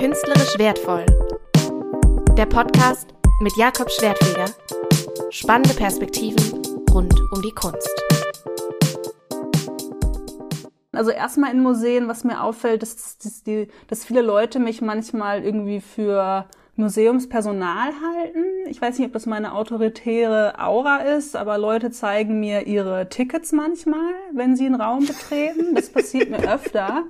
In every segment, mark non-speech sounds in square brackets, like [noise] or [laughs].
Künstlerisch wertvoll. Der Podcast mit Jakob Schwertfeger. Spannende Perspektiven rund um die Kunst. Also erstmal in Museen, was mir auffällt, ist, dass, die, dass viele Leute mich manchmal irgendwie für Museumspersonal halten. Ich weiß nicht, ob das meine autoritäre Aura ist, aber Leute zeigen mir ihre Tickets manchmal, wenn sie einen Raum betreten. Das passiert mir [laughs] öfter.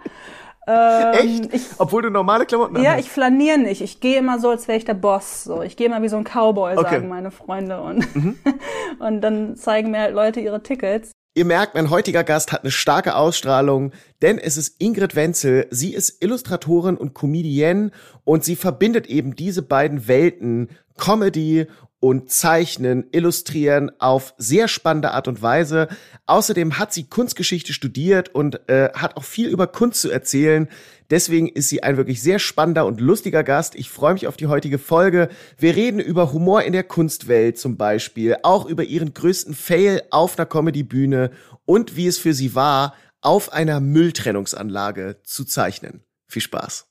Ähm, Echt? Ich, Obwohl du normale Klamotten hast? Ja, ich flaniere nicht. Ich gehe immer so, als wäre ich der Boss. So, ich gehe immer wie so ein Cowboy, okay. sagen meine Freunde. Und, mhm. [laughs] und dann zeigen mir halt Leute ihre Tickets. Ihr merkt, mein heutiger Gast hat eine starke Ausstrahlung, denn es ist Ingrid Wenzel. Sie ist Illustratorin und Comedienne und sie verbindet eben diese beiden Welten, Comedy und Zeichnen, Illustrieren auf sehr spannende Art und Weise. Außerdem hat sie Kunstgeschichte studiert und äh, hat auch viel über Kunst zu erzählen. Deswegen ist sie ein wirklich sehr spannender und lustiger Gast. Ich freue mich auf die heutige Folge. Wir reden über Humor in der Kunstwelt zum Beispiel, auch über ihren größten Fail auf einer Comedybühne und wie es für sie war, auf einer Mülltrennungsanlage zu zeichnen. Viel Spaß.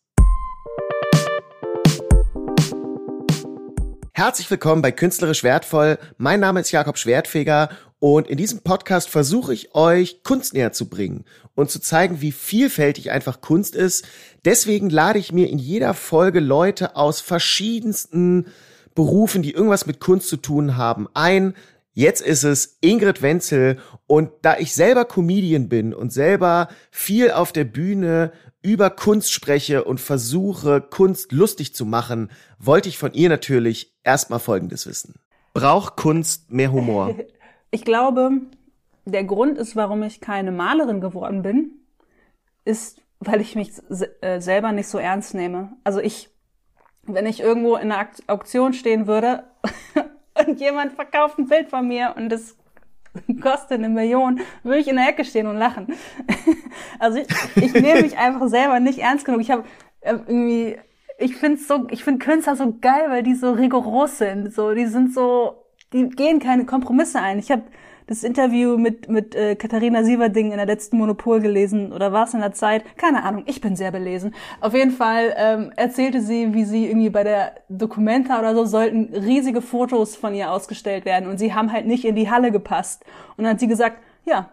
Herzlich willkommen bei Künstlerisch Wertvoll. Mein Name ist Jakob Schwertfeger und in diesem Podcast versuche ich euch Kunst näher zu bringen und zu zeigen, wie vielfältig einfach Kunst ist. Deswegen lade ich mir in jeder Folge Leute aus verschiedensten Berufen, die irgendwas mit Kunst zu tun haben, ein. Jetzt ist es Ingrid Wenzel und da ich selber Comedian bin und selber viel auf der Bühne über Kunst spreche und versuche, Kunst lustig zu machen, wollte ich von ihr natürlich erstmal Folgendes wissen. Braucht Kunst mehr Humor? [laughs] Ich glaube, der Grund ist, warum ich keine Malerin geworden bin, ist, weil ich mich äh, selber nicht so ernst nehme. Also ich, wenn ich irgendwo in einer Auktion stehen würde [laughs] und jemand verkauft ein Bild von mir und das kostet eine Million, würde ich in der Ecke stehen und lachen. [laughs] also ich, ich nehme mich einfach selber nicht ernst genug. Ich habe äh, irgendwie, ich finde so, ich finde Künstler so geil, weil die so rigoros sind. So, die sind so, die gehen keine Kompromisse ein. Ich habe das Interview mit, mit äh, Katharina Sieverding in der letzten Monopol gelesen oder war es in der Zeit? Keine Ahnung, ich bin sehr belesen. Auf jeden Fall ähm, erzählte sie, wie sie irgendwie bei der Documenta oder so sollten riesige Fotos von ihr ausgestellt werden und sie haben halt nicht in die Halle gepasst. Und dann hat sie gesagt, ja,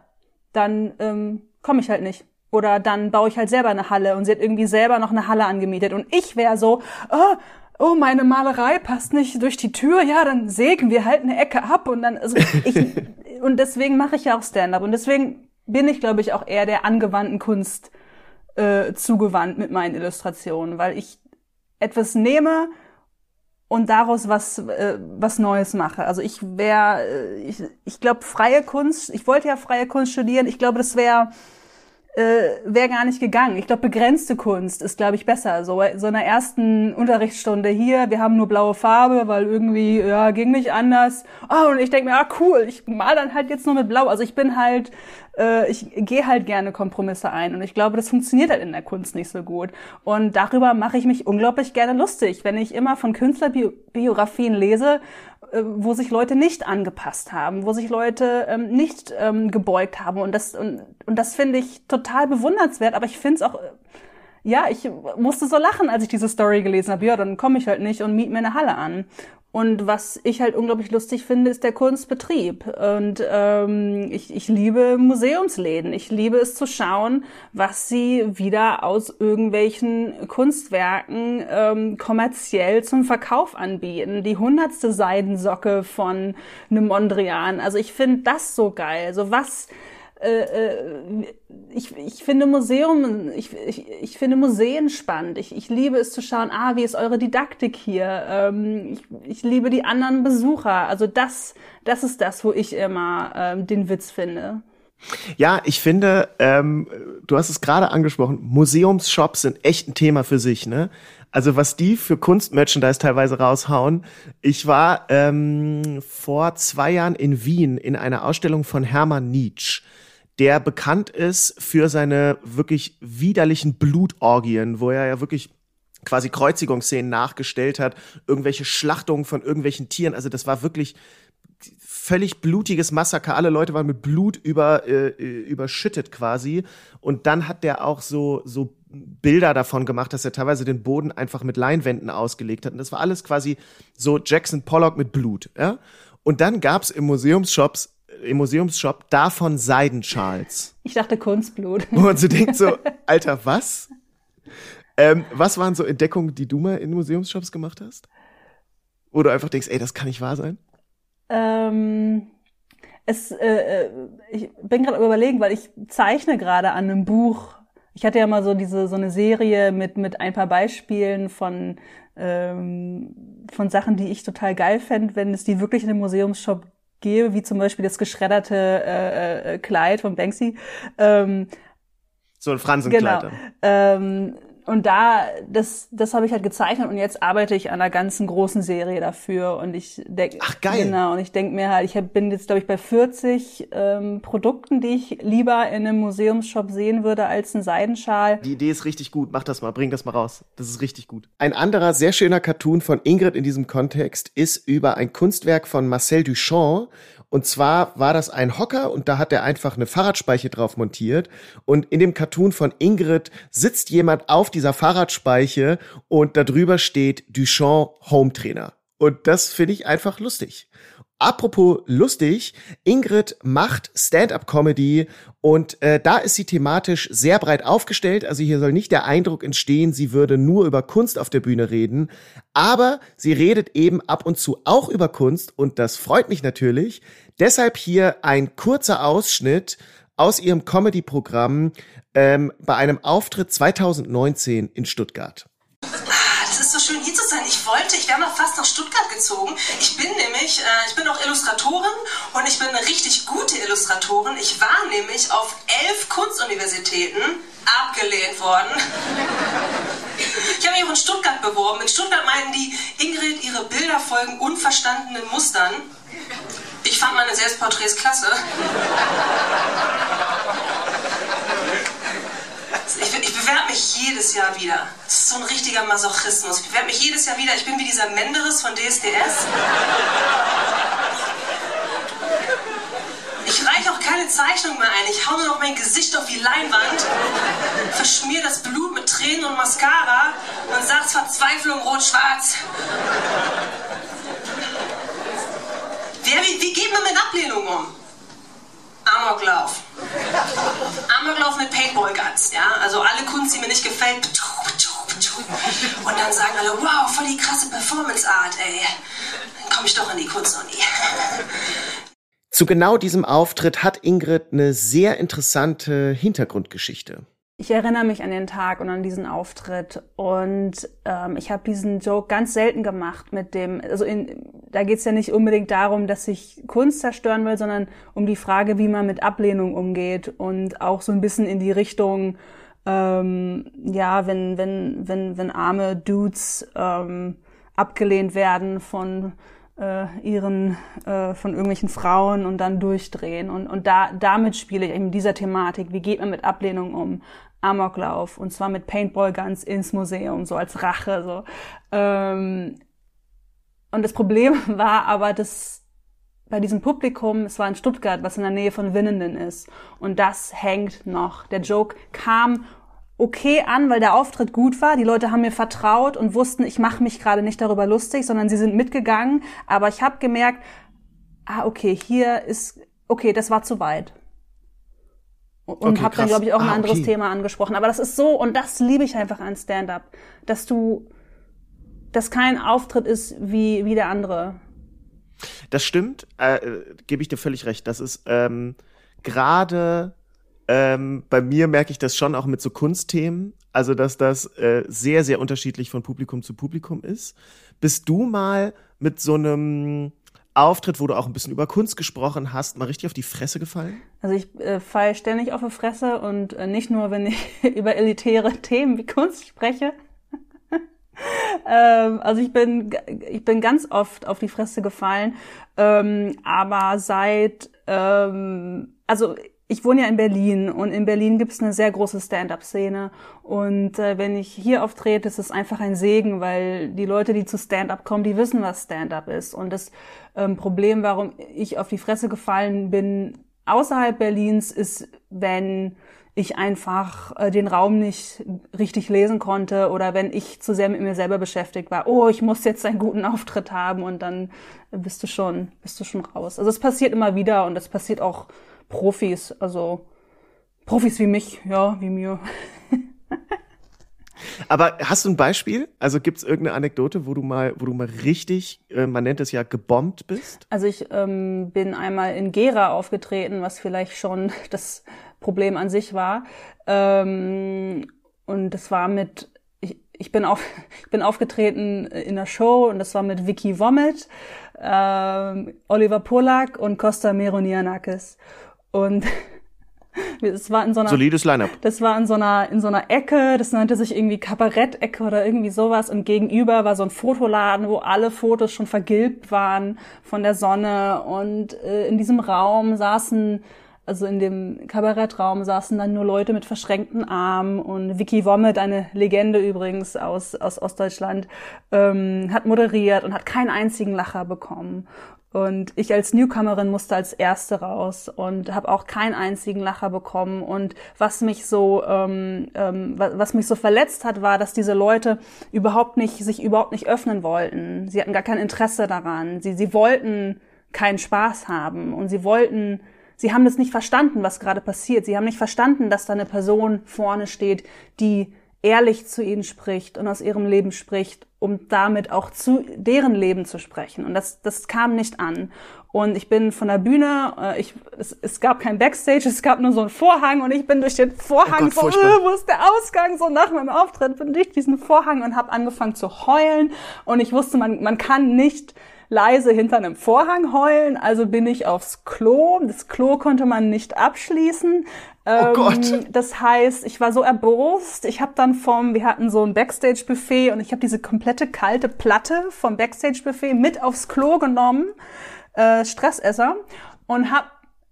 dann ähm, komme ich halt nicht. Oder dann baue ich halt selber eine Halle und sie hat irgendwie selber noch eine Halle angemietet. Und ich wäre so, oh, oh, meine Malerei passt nicht durch die Tür, ja, dann sägen wir halt eine Ecke ab und dann, also ich, [laughs] und deswegen mache ich ja auch Stand-up und deswegen bin ich, glaube ich, auch eher der angewandten Kunst äh, zugewandt mit meinen Illustrationen, weil ich etwas nehme und daraus was äh, was Neues mache. Also ich wäre, äh, ich, ich glaube freie Kunst. Ich wollte ja freie Kunst studieren. Ich glaube, das wäre äh, wäre gar nicht gegangen. Ich glaube, begrenzte Kunst ist, glaube ich, besser. So, so einer ersten Unterrichtsstunde hier, wir haben nur blaue Farbe, weil irgendwie, ja, ging nicht anders. Oh, und ich denke mir, ah, cool, ich mal dann halt jetzt nur mit Blau. Also ich bin halt, äh, ich gehe halt gerne Kompromisse ein. Und ich glaube, das funktioniert halt in der Kunst nicht so gut. Und darüber mache ich mich unglaublich gerne lustig. Wenn ich immer von Künstlerbiografien lese, wo sich Leute nicht angepasst haben, wo sich Leute ähm, nicht ähm, gebeugt haben. Und das, und, und das finde ich total bewundernswert, aber ich finde es auch, äh, ja, ich musste so lachen, als ich diese Story gelesen habe. Ja, dann komme ich halt nicht und miet mir eine Halle an. Und was ich halt unglaublich lustig finde, ist der Kunstbetrieb. Und ähm, ich, ich liebe Museumsläden. Ich liebe es zu schauen, was sie wieder aus irgendwelchen Kunstwerken ähm, kommerziell zum Verkauf anbieten. Die hundertste Seidensocke von einem Mondrian. Also ich finde das so geil. Also was ich, ich finde Museum, ich, ich, ich finde Museen spannend. Ich, ich liebe es zu schauen, ah, wie ist eure Didaktik hier? Ähm, ich, ich liebe die anderen Besucher. Also das, das ist das, wo ich immer ähm, den Witz finde. Ja, ich finde, ähm, du hast es gerade angesprochen, Museumsshops sind echt ein Thema für sich, ne? Also was die für Kunstmerchandise teilweise raushauen. Ich war ähm, vor zwei Jahren in Wien in einer Ausstellung von Hermann Nietzsche der bekannt ist für seine wirklich widerlichen Blutorgien, wo er ja wirklich quasi Kreuzigungsszenen nachgestellt hat, irgendwelche Schlachtungen von irgendwelchen Tieren. Also das war wirklich völlig blutiges Massaker. Alle Leute waren mit Blut über, äh, überschüttet quasi. Und dann hat der auch so, so Bilder davon gemacht, dass er teilweise den Boden einfach mit Leinwänden ausgelegt hat. Und das war alles quasi so Jackson Pollock mit Blut, ja. Und dann gab's im Museumsshops im Museumsshop davon Seidenschals. Ich dachte Kunstblut. Wo man so denkt so, Alter, was? Ähm, was waren so Entdeckungen, die du mal in Museumsshops gemacht hast? Du einfach denkst, ey, das kann nicht wahr sein? Ähm, es, äh, äh ich bin gerade überlegen, weil ich zeichne gerade an einem Buch. Ich hatte ja mal so diese so eine Serie mit mit ein paar Beispielen von ähm, von Sachen, die ich total geil fände, wenn es die wirklich in einem Museumsshop gäbe, wie zum Beispiel das geschredderte äh, äh, Kleid von Banksy. Ähm, so ein Fransenkleid. Genau. Ähm, und da, das, das habe ich halt gezeichnet und jetzt arbeite ich an einer ganzen großen Serie dafür und ich denke, ach geil, genau, und ich denke mir halt, ich bin jetzt glaube ich bei 40 ähm, Produkten, die ich lieber in einem Museumsshop sehen würde als ein Seidenschal. Die Idee ist richtig gut, mach das mal, bring das mal raus, das ist richtig gut. Ein anderer sehr schöner Cartoon von Ingrid in diesem Kontext ist über ein Kunstwerk von Marcel Duchamp und zwar war das ein Hocker und da hat er einfach eine Fahrradspeiche drauf montiert. Und in dem Cartoon von Ingrid sitzt jemand auf dieser Fahrradspeiche und da drüber steht Duchamp Home Trainer. Und das finde ich einfach lustig. Apropos lustig, Ingrid macht Stand-up-Comedy und äh, da ist sie thematisch sehr breit aufgestellt. Also hier soll nicht der Eindruck entstehen, sie würde nur über Kunst auf der Bühne reden, aber sie redet eben ab und zu auch über Kunst und das freut mich natürlich. Deshalb hier ein kurzer Ausschnitt aus ihrem Comedy-Programm ähm, bei einem Auftritt 2019 in Stuttgart so schön wollte, ich wäre mal fast nach Stuttgart gezogen. Ich bin nämlich, äh, ich bin auch Illustratorin und ich bin eine richtig gute Illustratorin. Ich war nämlich auf elf Kunstuniversitäten abgelehnt worden. Ich habe mich auch in Stuttgart beworben. In Stuttgart meinen die, Ingrid, ihre Bilder folgen unverstandenen Mustern. Ich fand meine Selbstporträts klasse. Ich, ich bewerbe mich jedes Jahr wieder. Das ist so ein richtiger Masochismus. Ich bewerbe mich jedes Jahr wieder. Ich bin wie dieser Menderes von DSDS. Ich reiche auch keine Zeichnung mehr ein. Ich hau nur noch mein Gesicht auf die Leinwand, verschmier das Blut mit Tränen und Mascara und sag's Verzweiflung rot-schwarz. wie, wie geht man mit Ablehnung um? Amoklauf. Amoklauf mit Paintball-Guns, ja? Also alle Kunst, die mir nicht gefällt, und dann sagen alle, wow, voll die krasse Performance-Art, ey. Dann komme ich doch in die Kunstuni. Zu genau diesem Auftritt hat Ingrid eine sehr interessante Hintergrundgeschichte. Ich erinnere mich an den Tag und an diesen Auftritt und ähm, ich habe diesen Joke ganz selten gemacht mit dem, also in, da geht's ja nicht unbedingt darum, dass ich Kunst zerstören will, sondern um die Frage, wie man mit Ablehnung umgeht und auch so ein bisschen in die Richtung, ähm, ja, wenn wenn wenn wenn arme Dudes ähm, abgelehnt werden von äh, ihren äh, von irgendwelchen Frauen und dann durchdrehen. Und und da damit spiele ich in dieser Thematik. Wie geht man mit Ablehnung um? Amoklauf. Und zwar mit Paintball Guns ins Museum so als Rache so. Ähm, und das Problem [laughs] war aber dass bei diesem Publikum, es war in Stuttgart, was in der Nähe von Winnenden ist. Und das hängt noch. Der Joke kam okay an, weil der Auftritt gut war. Die Leute haben mir vertraut und wussten, ich mache mich gerade nicht darüber lustig, sondern sie sind mitgegangen. Aber ich habe gemerkt, ah, okay, hier ist, okay, das war zu weit. Und okay, habe dann, glaube ich, auch ein ah, anderes okay. Thema angesprochen. Aber das ist so, und das liebe ich einfach an Stand-up, dass du, dass kein Auftritt ist wie, wie der andere. Das stimmt, äh, gebe ich dir völlig recht. Das ist ähm, gerade ähm, bei mir merke ich das schon auch mit so Kunstthemen, also dass das äh, sehr, sehr unterschiedlich von Publikum zu Publikum ist. Bist du mal mit so einem Auftritt, wo du auch ein bisschen über Kunst gesprochen hast, mal richtig auf die Fresse gefallen? Also ich äh, falle ständig auf die Fresse und äh, nicht nur, wenn ich [laughs] über elitäre Themen wie Kunst spreche. Ähm, also ich bin, ich bin ganz oft auf die Fresse gefallen, ähm, aber seit, ähm, also ich wohne ja in Berlin und in Berlin gibt es eine sehr große Stand-up-Szene. Und äh, wenn ich hier auftrete, ist es einfach ein Segen, weil die Leute, die zu Stand-up kommen, die wissen, was Stand-up ist. Und das ähm, Problem, warum ich auf die Fresse gefallen bin außerhalb Berlins, ist, wenn ich einfach äh, den Raum nicht richtig lesen konnte oder wenn ich zu sehr mit mir selber beschäftigt war, oh, ich muss jetzt einen guten Auftritt haben und dann bist du schon, bist du schon raus. Also es passiert immer wieder und es passiert auch Profis, also Profis wie mich, ja, wie mir. [laughs] Aber hast du ein Beispiel? Also gibt es irgendeine Anekdote, wo du mal, wo du mal richtig, äh, man nennt es ja, gebombt bist? Also ich ähm, bin einmal in Gera aufgetreten, was vielleicht schon das Problem an sich war. Ähm, und das war mit, ich, ich, bin auf, [laughs] ich bin aufgetreten in der Show und das war mit Vicky Vomit, ähm, Oliver Polak und Costa Meronianakis. Und [laughs] Es war in so einer, Solides Line-Up. Das war in so einer, in so einer Ecke, das nannte sich irgendwie Kabarett-Ecke oder irgendwie sowas. Und gegenüber war so ein Fotoladen, wo alle Fotos schon vergilbt waren von der Sonne. Und äh, in diesem Raum saßen, also in dem Kabarettraum saßen dann nur Leute mit verschränkten Armen. Und Vicky Wommet, eine Legende übrigens aus, aus Ostdeutschland, ähm, hat moderiert und hat keinen einzigen Lacher bekommen. Und ich als Newcomerin musste als Erste raus und habe auch keinen einzigen Lacher bekommen. Und was mich so, ähm, ähm, was mich so verletzt hat, war, dass diese Leute überhaupt nicht, sich überhaupt nicht öffnen wollten. Sie hatten gar kein Interesse daran. Sie, sie wollten keinen Spaß haben und sie wollten, sie haben das nicht verstanden, was gerade passiert. Sie haben nicht verstanden, dass da eine Person vorne steht, die ehrlich zu ihnen spricht und aus ihrem Leben spricht, um damit auch zu deren Leben zu sprechen. Und das, das kam nicht an. Und ich bin von der Bühne, äh, ich, es, es gab kein Backstage, es gab nur so einen Vorhang und ich bin durch den Vorhang oh Gott, so, [laughs] wo ist der Ausgang? So nach meinem Auftritt bin durch diesen Vorhang und habe angefangen zu heulen. Und ich wusste, man, man kann nicht leise hinter einem Vorhang heulen, also bin ich aufs Klo. Das Klo konnte man nicht abschließen. Oh Gott. Ähm, das heißt, ich war so erbost. Ich habe dann vom, wir hatten so ein Backstage-Buffet und ich habe diese komplette kalte Platte vom Backstage-Buffet mit aufs Klo genommen, äh, Stressesser, und habe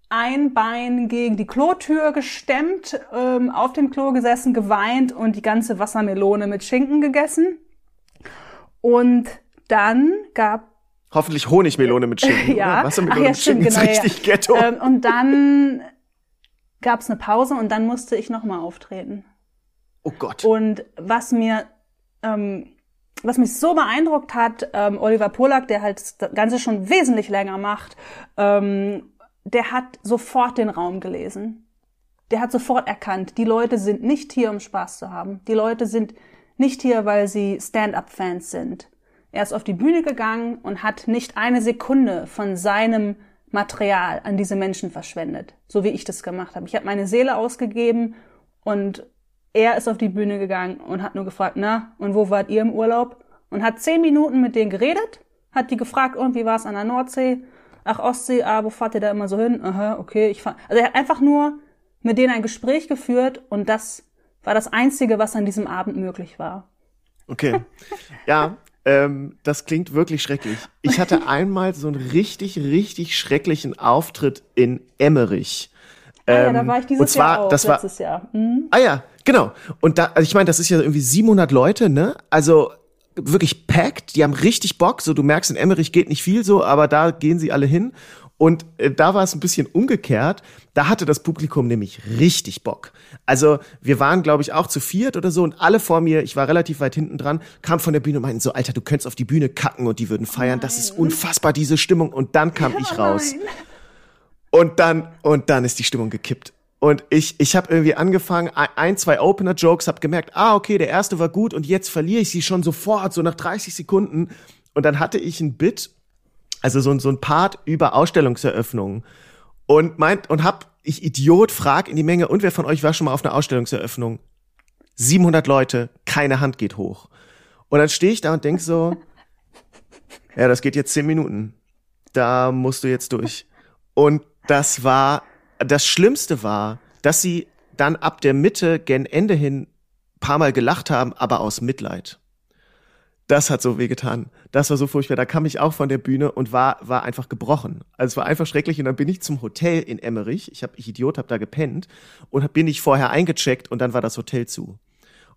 ein Bein gegen die Klotür gestemmt, ähm, auf dem Klo gesessen, geweint und die ganze Wassermelone mit Schinken gegessen. Und dann gab Hoffentlich Honigmelone mit Schinken. [laughs] ja. Wassermelone Ach, ja, mit Schinken stimmt, ist genau, richtig ja. ghetto. Ähm, und dann gab es eine Pause und dann musste ich nochmal auftreten. oh Gott. Und was mir, ähm, was mich so beeindruckt hat, ähm, Oliver Polak, der halt das Ganze schon wesentlich länger macht, ähm, der hat sofort den Raum gelesen. Der hat sofort erkannt, die Leute sind nicht hier, um Spaß zu haben. Die Leute sind nicht hier, weil sie Stand-up-Fans sind. Er ist auf die Bühne gegangen und hat nicht eine Sekunde von seinem Material an diese Menschen verschwendet, so wie ich das gemacht habe. Ich habe meine Seele ausgegeben und er ist auf die Bühne gegangen und hat nur gefragt, na, und wo wart ihr im Urlaub? Und hat zehn Minuten mit denen geredet, hat die gefragt, und wie war es an der Nordsee? Ach, Ostsee, ah, wo fahrt ihr da immer so hin? Aha, okay, ich fahr. Also er hat einfach nur mit denen ein Gespräch geführt und das war das Einzige, was an diesem Abend möglich war. Okay. Ja, ähm, das klingt wirklich schrecklich. Ich hatte [laughs] einmal so einen richtig, richtig schrecklichen Auftritt in Emmerich. Ah, ja, Ähm, da war ich dieses und zwar, Jahr auch, das war, letztes Jahr. Mhm. Ah ja, genau. Und da, also ich meine, das ist ja irgendwie 700 Leute, ne? Also wirklich packed. Die haben richtig Bock. So, du merkst, in Emmerich geht nicht viel so, aber da gehen sie alle hin. Und äh, da war es ein bisschen umgekehrt. Da hatte das Publikum nämlich richtig Bock. Also wir waren, glaube ich, auch zu viert oder so und alle vor mir, ich war relativ weit hinten dran, kamen von der Bühne und meinten so, Alter, du könntest auf die Bühne kacken und die würden feiern. Das ist unfassbar, diese Stimmung. Und dann kam ich raus. nein. Und dann, und dann ist die Stimmung gekippt. Und ich, ich habe irgendwie angefangen, ein, zwei Opener-Jokes, habe gemerkt, ah, okay, der erste war gut und jetzt verliere ich sie schon sofort, so nach 30 Sekunden. Und dann hatte ich ein Bit, also so, ein- so ein Part über Ausstellungseröffnungen. Und meint, und hab, ich Idiot, frag in die Menge, und wer von euch war schon mal auf einer Ausstellungseröffnung? 700 Leute, keine Hand geht hoch. Und dann stehe ich da und denk so, ja, das geht jetzt 10 Minuten. Da musst du jetzt durch. Und das war, das Schlimmste war, dass sie dann ab der Mitte gen Ende hin paar Mal gelacht haben, aber aus Mitleid. Das hat so wehgetan. Das war so furchtbar. Da kam ich auch von der Bühne und war, war einfach gebrochen. Also es war einfach schrecklich. Und dann bin ich zum Hotel in Emmerich. Ich hab, ich Idiot, hab da gepennt und bin ich vorher eingecheckt und dann war das Hotel zu.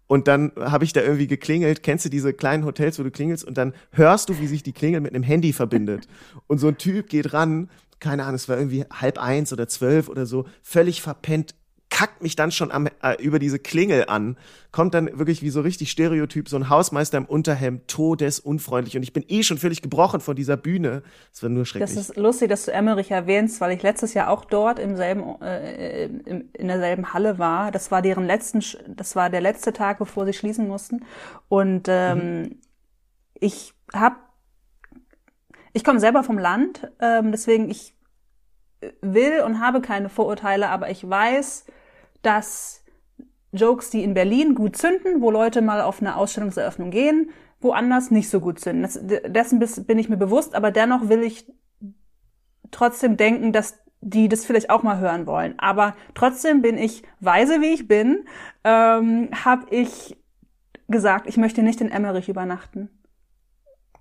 Und dann habe ich da irgendwie geklingelt. Kennst du diese kleinen Hotels, wo du klingelst und dann hörst du, wie sich die Klingel mit einem Handy verbindet. Und so ein Typ geht ran, keine Ahnung, es war irgendwie halb eins oder zwölf oder so, völlig verpennt, kackt mich dann schon am, äh, über diese Klingel an, kommt dann wirklich wie so richtig Stereotyp, so ein Hausmeister im Unterhemd, todesunfreundlich und ich bin eh schon völlig gebrochen von dieser Bühne. Das wird nur schrecklich. Das ist lustig, dass du Emmerich erwähnst, weil ich letztes Jahr auch dort im selben, äh, in, in derselben Halle war. Das war deren letzten, das war der letzte Tag, bevor sie schließen mussten und ähm, mhm. ich habe ich komme selber vom Land, ähm, deswegen ich will und habe keine Vorurteile, aber ich weiß, dass Jokes, die in Berlin gut zünden, wo Leute mal auf eine Ausstellungseröffnung gehen, woanders nicht so gut zünden. Das, dessen bin ich mir bewusst, aber dennoch will ich trotzdem denken, dass die das vielleicht auch mal hören wollen. Aber trotzdem bin ich weise, wie ich bin, ähm, habe ich gesagt, ich möchte nicht in Emmerich übernachten.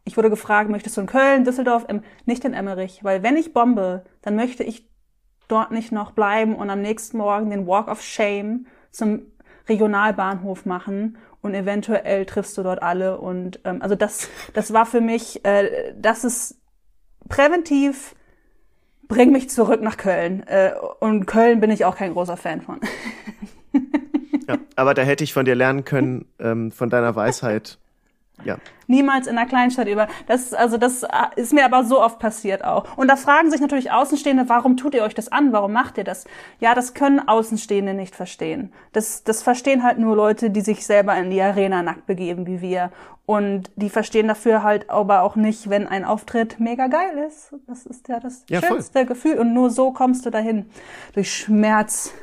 Ich wurde gefragt, möchtest du in Köln, Düsseldorf, ähm, nicht in Emmerich, weil wenn ich bombe, dann möchte ich dort nicht noch bleiben und am nächsten Morgen den Walk of Shame zum Regionalbahnhof machen und eventuell triffst du dort alle und ähm, also das das war für mich äh, das ist präventiv bring mich zurück nach Köln äh, und Köln bin ich auch kein großer Fan von. ja, aber da hätte ich von dir lernen können ähm, von deiner Weisheit ja. Niemals in einer Kleinstadt über. Das, also das äh, ist mir aber so oft passiert auch. Und da fragen sich natürlich Außenstehende, warum tut ihr euch das an? Warum macht ihr das? Ja, das können Außenstehende nicht verstehen. Das, das verstehen halt nur Leute, die sich selber in die Arena nackt begeben, wie wir. Und die verstehen dafür halt aber auch nicht, wenn ein Auftritt mega geil ist. Das ist ja das ja, schönste voll. Gefühl. Und nur so kommst du dahin. Durch Schmerz.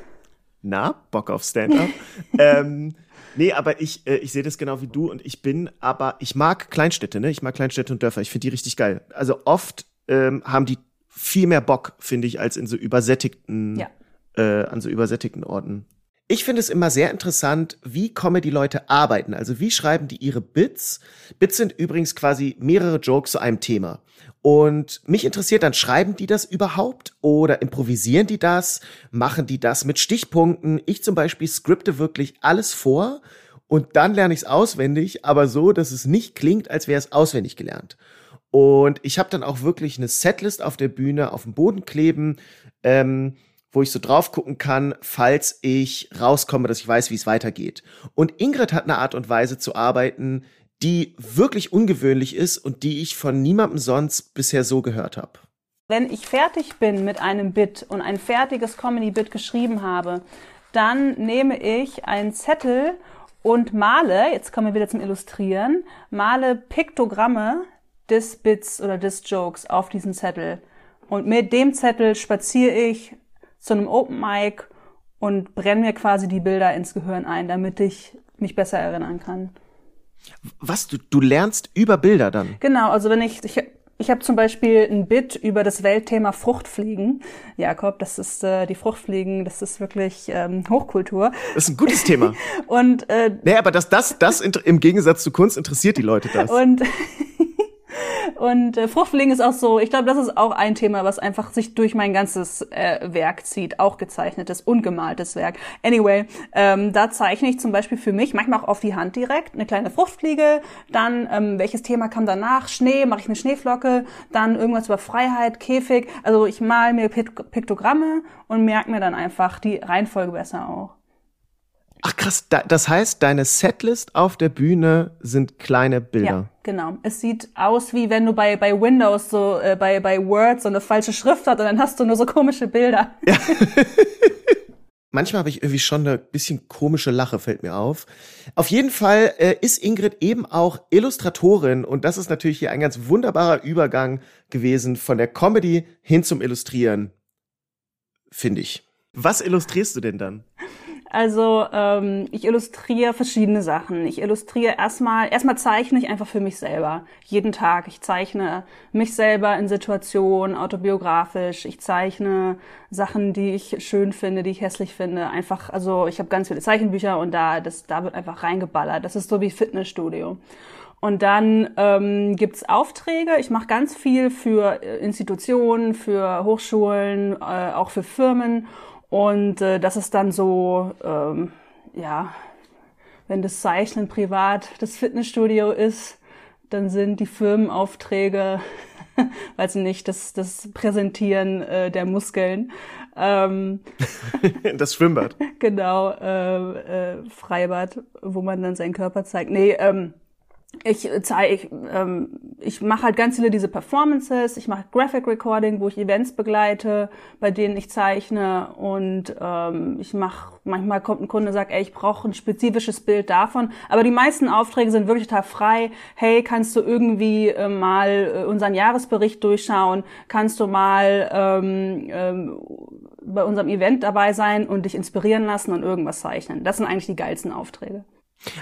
Na, Bock auf Stand-up. [laughs] ähm, Nee, aber ich, äh, ich sehe das genau wie du und ich bin, aber ich mag Kleinstädte, ne? Ich mag Kleinstädte und Dörfer. Ich finde die richtig geil. Also oft ähm, haben die viel mehr Bock, finde ich, als in so übersättigten, ja. äh, an so übersättigten Orten. Ich finde es immer sehr interessant, wie Comedy-Leute arbeiten. Also wie schreiben die ihre Bits? Bits sind übrigens quasi mehrere Jokes zu einem Thema. Und mich interessiert dann, schreiben die das überhaupt oder improvisieren die das? Machen die das mit Stichpunkten? Ich zum Beispiel skripte wirklich alles vor und dann lerne ich es auswendig, aber so, dass es nicht klingt, als wäre es auswendig gelernt. Und ich habe dann auch wirklich eine Setlist auf der Bühne auf dem Boden kleben, ähm, wo ich so drauf gucken kann, falls ich rauskomme, dass ich weiß, wie es weitergeht. Und Ingrid hat eine Art und Weise zu arbeiten, die wirklich ungewöhnlich ist und die ich von niemandem sonst bisher so gehört habe. Wenn ich fertig bin mit einem Bit und ein fertiges Comedy-Bit geschrieben habe, dann nehme ich einen Zettel und male, jetzt kommen wir wieder zum Illustrieren, male Piktogramme des Bits oder des Jokes auf diesen Zettel. Und mit dem Zettel spaziere ich zu einem Open Mic und brenne mir quasi die Bilder ins Gehirn ein, damit ich mich besser erinnern kann. Was, du, du lernst über Bilder dann? Genau, also wenn ich, ich, ich habe zum Beispiel ein Bit über das Weltthema Fruchtfliegen. Jakob, das ist äh, die Fruchtfliegen, das ist wirklich ähm, Hochkultur. Das ist ein gutes Thema. [laughs] Und äh, nee, aber das, das, das im Gegensatz zu Kunst interessiert die Leute das. Und [laughs] und äh, Fruchtfliegen ist auch so, ich glaube, das ist auch ein Thema, was einfach sich durch mein ganzes äh, Werk zieht, auch gezeichnetes und gemaltes Werk. Anyway, ähm, da zeichne ich zum Beispiel für mich manchmal auch auf die Hand direkt eine kleine Fruchtfliege, dann ähm, welches Thema kam danach, Schnee, mache ich eine Schneeflocke, dann irgendwas über Freiheit, Käfig. Also ich mal mir Piktogramme und merke mir dann einfach die Reihenfolge besser auch. Ach krass, da, das heißt, deine Setlist auf der Bühne sind kleine Bilder. Ja, genau. Es sieht aus, wie wenn du bei, bei Windows so, äh, bei, bei Word so eine falsche Schrift hast und dann hast du nur so komische Bilder. Ja. [laughs] Manchmal habe ich irgendwie schon eine bisschen komische Lache, fällt mir auf. Auf jeden Fall äh, ist Ingrid eben auch Illustratorin und das ist natürlich hier ein ganz wunderbarer Übergang gewesen von der Comedy hin zum Illustrieren, finde ich. Was illustrierst du denn dann? Also ähm, ich illustriere verschiedene Sachen. Ich illustriere erstmal, erstmal zeichne ich einfach für mich selber. Jeden Tag. Ich zeichne mich selber in Situationen, autobiografisch. Ich zeichne Sachen, die ich schön finde, die ich hässlich finde. Einfach, also ich habe ganz viele Zeichenbücher und da, das, da wird einfach reingeballert. Das ist so wie Fitnessstudio. Und dann ähm, gibt Aufträge. Ich mache ganz viel für Institutionen, für Hochschulen, äh, auch für Firmen. Und äh, das ist dann so, ähm, ja, wenn das Zeichnen privat das Fitnessstudio ist, dann sind die Firmenaufträge, [laughs] weiß nicht, das, das Präsentieren äh, der Muskeln. Ähm, [laughs] das Schwimmbad. [laughs] Genau, äh, äh, Freibad, wo man dann seinen Körper zeigt. Nee, ähm, ich zeige, ich, ähm, ich mache halt ganz viele diese Performances, ich mache Graphic Recording, wo ich Events begleite, bei denen ich zeichne und ähm, ich mache, manchmal kommt ein Kunde und sagt, ey, ich brauche ein spezifisches Bild davon, aber die meisten Aufträge sind wirklich total frei. Hey, kannst du irgendwie äh, mal äh, unseren Jahresbericht durchschauen? Kannst du mal ähm, ähm, bei unserem Event dabei sein und dich inspirieren lassen und irgendwas zeichnen? Das sind eigentlich die geilsten Aufträge.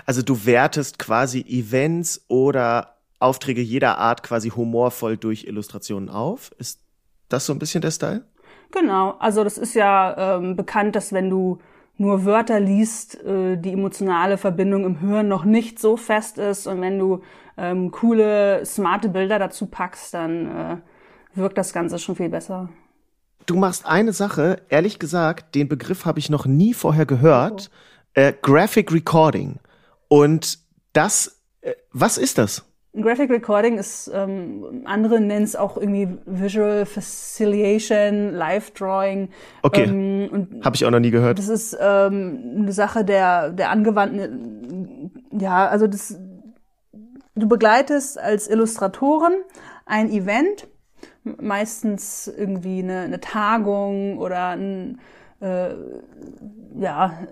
Also du wertest quasi Events oder Aufträge jeder Art quasi humorvoll durch Illustrationen auf. Ist das so ein bisschen der Style? Genau, also das ist ja ähm, bekannt, dass wenn du nur Wörter liest, äh, die emotionale Verbindung im Hirn noch nicht so fest ist und wenn du ähm, coole, smarte Bilder dazu packst, dann äh, wirkt das Ganze schon viel besser. Du machst eine Sache, ehrlich gesagt, den Begriff habe ich noch nie vorher gehört. Oh. Äh, Graphic Recording. Und das, äh, was ist das? Graphic Recording ist, ähm, andere nennen es auch irgendwie Visual Facilitation, Live Drawing. Okay. Ähm, Habe ich auch noch nie gehört. Das ist ähm, eine Sache der, der angewandten, ja, also das, du begleitest als Illustratorin ein Event, meistens irgendwie eine, eine Tagung oder ein, äh, ja,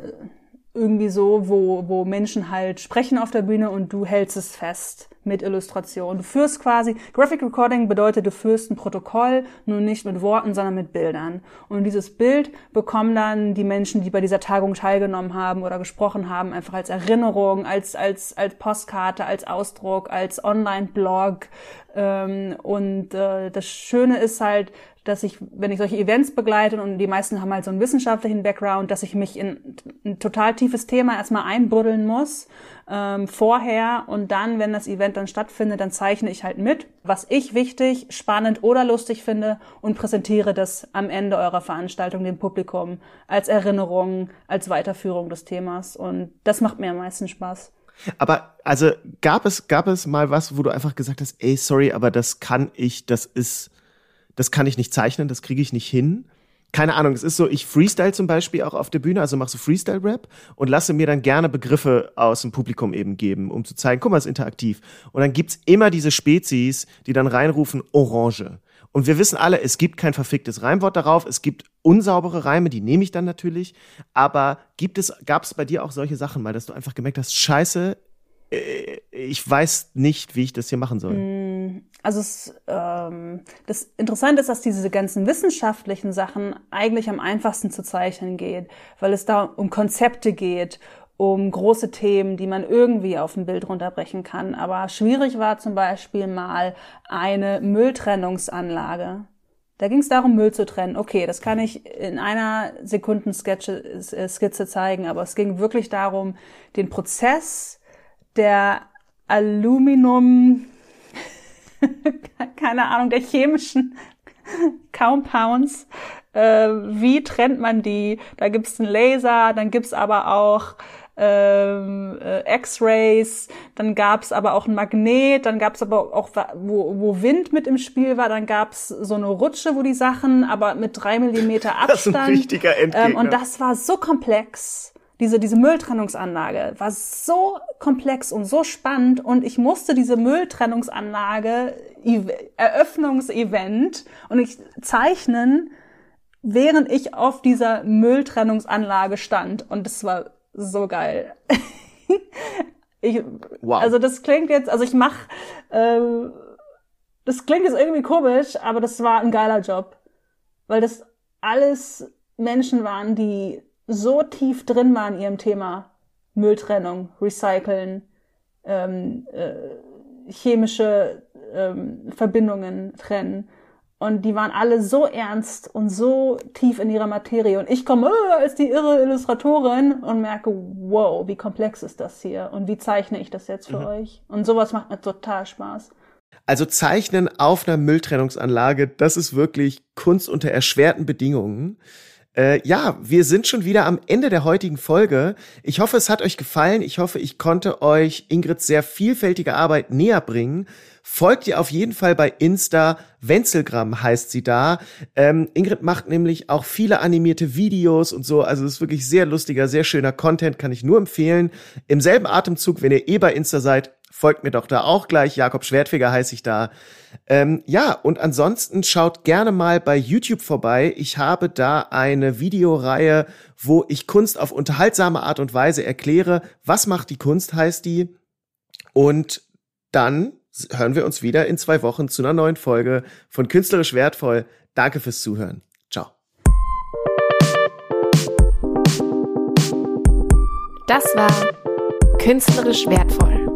irgendwie so, wo, wo Menschen halt sprechen auf der Bühne und du hältst es fest mit Illustration. Du führst quasi, Graphic Recording bedeutet, du führst ein Protokoll, nur nicht mit Worten, sondern mit Bildern. Und dieses Bild bekommen dann die Menschen, die bei dieser Tagung teilgenommen haben oder gesprochen haben, einfach als Erinnerung, als, als, als Postkarte, als Ausdruck, als Online-Blog. Ähm, und äh, das Schöne ist halt, dass ich, wenn ich solche Events begleite und die meisten haben halt so einen wissenschaftlichen Background, dass ich mich in ein total tiefes Thema erstmal einbuddeln muss ähm, vorher und dann, wenn das Event dann stattfindet, dann zeichne ich halt mit, was ich wichtig, spannend oder lustig finde und präsentiere das am Ende eurer Veranstaltung dem Publikum als Erinnerung, als Weiterführung des Themas und das macht mir am meisten Spaß. Aber also gab es gab es mal was, wo du einfach gesagt hast, ey sorry, aber das kann ich, das ist das kann ich nicht zeichnen, das kriege ich nicht hin. Keine Ahnung, es ist so, ich freestyle zum Beispiel auch auf der Bühne, also mache so Freestyle-Rap und lasse mir dann gerne Begriffe aus dem Publikum eben geben, um zu zeigen, guck mal, es ist interaktiv. Und dann gibt's immer diese Spezies, die dann reinrufen, Orange. Und wir wissen alle, es gibt kein verficktes Reimwort darauf, es gibt unsaubere Reime, die nehme ich dann natürlich. Aber gibt es, gab es bei dir auch solche Sachen mal, dass du einfach gemerkt hast, scheiße, äh, ich weiß nicht, wie ich das hier machen soll. Mm, also es, ähm, das Interessante ist, dass diese ganzen wissenschaftlichen Sachen eigentlich am einfachsten zu zeichnen geht, weil es da um Konzepte geht, um große Themen, die man irgendwie auf ein Bild runterbrechen kann. Aber schwierig war zum Beispiel mal eine Mülltrennungsanlage. Da ging es darum, Müll zu trennen. Okay, das kann ich in einer Sekundenskizze zeigen, aber es ging wirklich darum, den Prozess der Aluminum, [laughs] keine Ahnung, der chemischen [laughs] Compounds. Äh, wie trennt man die? Da gibt's einen Laser, dann gibt's aber auch ähm, äh, X-Rays, dann gab's aber auch ein Magnet, dann gab's aber auch, wo, wo Wind mit im Spiel war, dann gab's so eine Rutsche, wo die Sachen, aber mit drei Millimeter Abstand. Das ist ein richtiger Endgegner. Ähm, und das war so komplex diese, diese Mülltrennungsanlage war so komplex und so spannend und ich musste diese Mülltrennungsanlage Eröffnungsevent und ich zeichnen, während ich auf dieser Mülltrennungsanlage stand und das war so geil. [laughs] ich, wow. Also das klingt jetzt, also ich mach, äh, das klingt jetzt irgendwie komisch, aber das war ein geiler Job, weil das alles Menschen waren, die so tief drin war in ihrem Thema Mülltrennung, Recyceln, ähm, äh, chemische ähm, Verbindungen trennen. Und die waren alle so ernst und so tief in ihrer Materie. Und ich komme äh, als die irre Illustratorin und merke, wow, wie komplex ist das hier? Und wie zeichne ich das jetzt für mhm. euch? Und sowas macht mir total Spaß. Also Zeichnen auf einer Mülltrennungsanlage, das ist wirklich Kunst unter erschwerten Bedingungen. Äh, ja, wir sind schon wieder am Ende der heutigen Folge. Ich hoffe, es hat euch gefallen. Ich hoffe, ich konnte euch Ingrids sehr vielfältige Arbeit näher bringen. Folgt ihr auf jeden Fall bei Insta. Wenzelgramm heißt sie da. Ähm, Ingrid macht nämlich auch viele animierte Videos und so. Also es ist wirklich sehr lustiger, sehr schöner Content, kann ich nur empfehlen. Im selben Atemzug, wenn ihr eh bei Insta seid, folgt mir doch da auch gleich. Jakob Schwertfeger heiße ich da. Ähm, ja, und ansonsten schaut gerne mal bei YouTube vorbei. Ich habe da eine Videoreihe, wo ich Kunst auf unterhaltsame Art und Weise erkläre. Was macht die Kunst, heißt die. Und dann hören wir uns wieder in zwei Wochen zu einer neuen Folge von Künstlerisch Wertvoll. Danke fürs Zuhören. Ciao. Das war Künstlerisch Wertvoll